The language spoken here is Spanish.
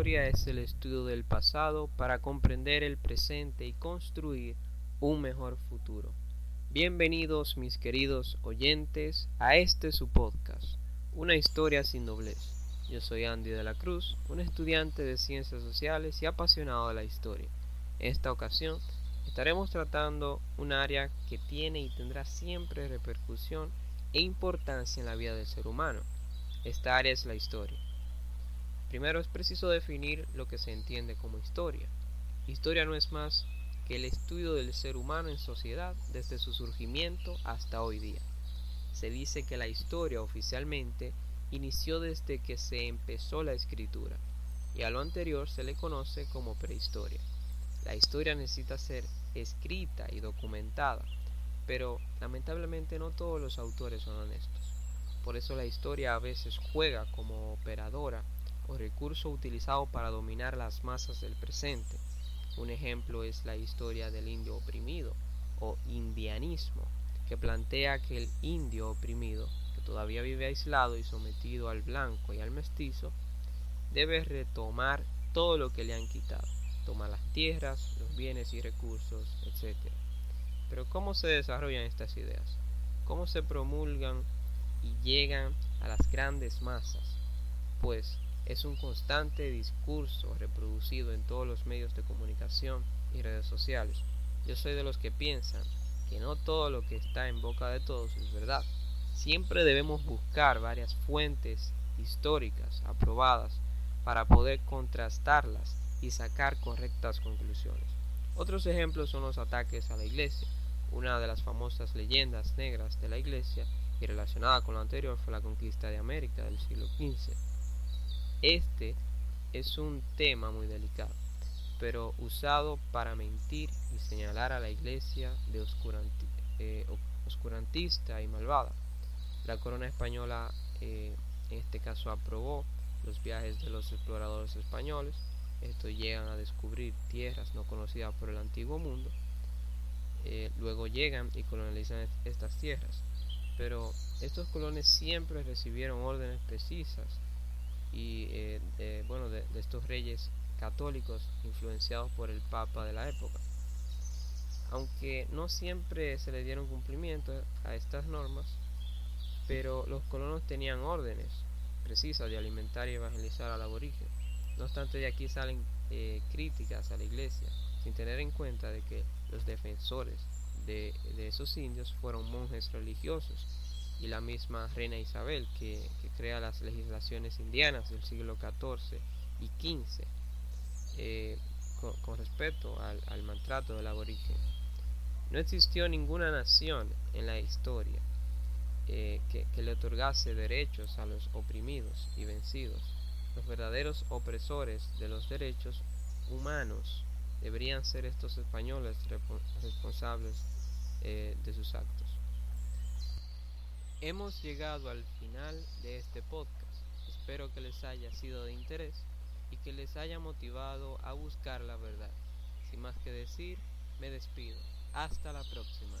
historia es el estudio del pasado para comprender el presente y construir un mejor futuro. Bienvenidos mis queridos oyentes a este su podcast, Una historia sin doblez. Yo soy Andy de la Cruz, un estudiante de ciencias sociales y apasionado de la historia. En esta ocasión estaremos tratando un área que tiene y tendrá siempre repercusión e importancia en la vida del ser humano. Esta área es la historia. Primero es preciso definir lo que se entiende como historia. Historia no es más que el estudio del ser humano en sociedad desde su surgimiento hasta hoy día. Se dice que la historia oficialmente inició desde que se empezó la escritura y a lo anterior se le conoce como prehistoria. La historia necesita ser escrita y documentada, pero lamentablemente no todos los autores son honestos. Por eso la historia a veces juega como operadora recurso utilizado para dominar las masas del presente. Un ejemplo es la historia del indio oprimido o indianismo, que plantea que el indio oprimido, que todavía vive aislado y sometido al blanco y al mestizo, debe retomar todo lo que le han quitado, tomar las tierras, los bienes y recursos, etc. Pero ¿cómo se desarrollan estas ideas? ¿Cómo se promulgan y llegan a las grandes masas? Pues es un constante discurso reproducido en todos los medios de comunicación y redes sociales. Yo soy de los que piensan que no todo lo que está en boca de todos es verdad. Siempre debemos buscar varias fuentes históricas aprobadas para poder contrastarlas y sacar correctas conclusiones. Otros ejemplos son los ataques a la iglesia. Una de las famosas leyendas negras de la iglesia y relacionada con lo anterior fue la conquista de América del siglo XV este es un tema muy delicado, pero usado para mentir y señalar a la iglesia de eh, oscurantista y malvada. La corona española eh, en este caso aprobó los viajes de los exploradores españoles. Estos llegan a descubrir tierras no conocidas por el antiguo mundo. Eh, luego llegan y colonizan estas tierras. Pero estos colones siempre recibieron órdenes precisas y eh, de, bueno, de, estos reyes católicos influenciados por el Papa de la época. Aunque no siempre se le dieron cumplimiento a estas normas, pero los colonos tenían órdenes precisas de alimentar y evangelizar al aborigen. No obstante, de aquí salen eh, críticas a la iglesia, sin tener en cuenta de que los defensores de, de esos indios fueron monjes religiosos y la misma reina Isabel que, crea las legislaciones indianas del siglo XIV y XV eh, con, respecto al, maltrato del aborigen. No existió ninguna nación en la historia eh, que, le otorgase derechos a los oprimidos y vencidos. Los verdaderos opresores de los derechos humanos deberían ser estos españoles responsables eh, de sus actos. Hemos llegado al final de este podcast. Espero que les haya sido de interés y que les haya motivado a buscar la verdad. Sin más que decir, me despido. Hasta la próxima.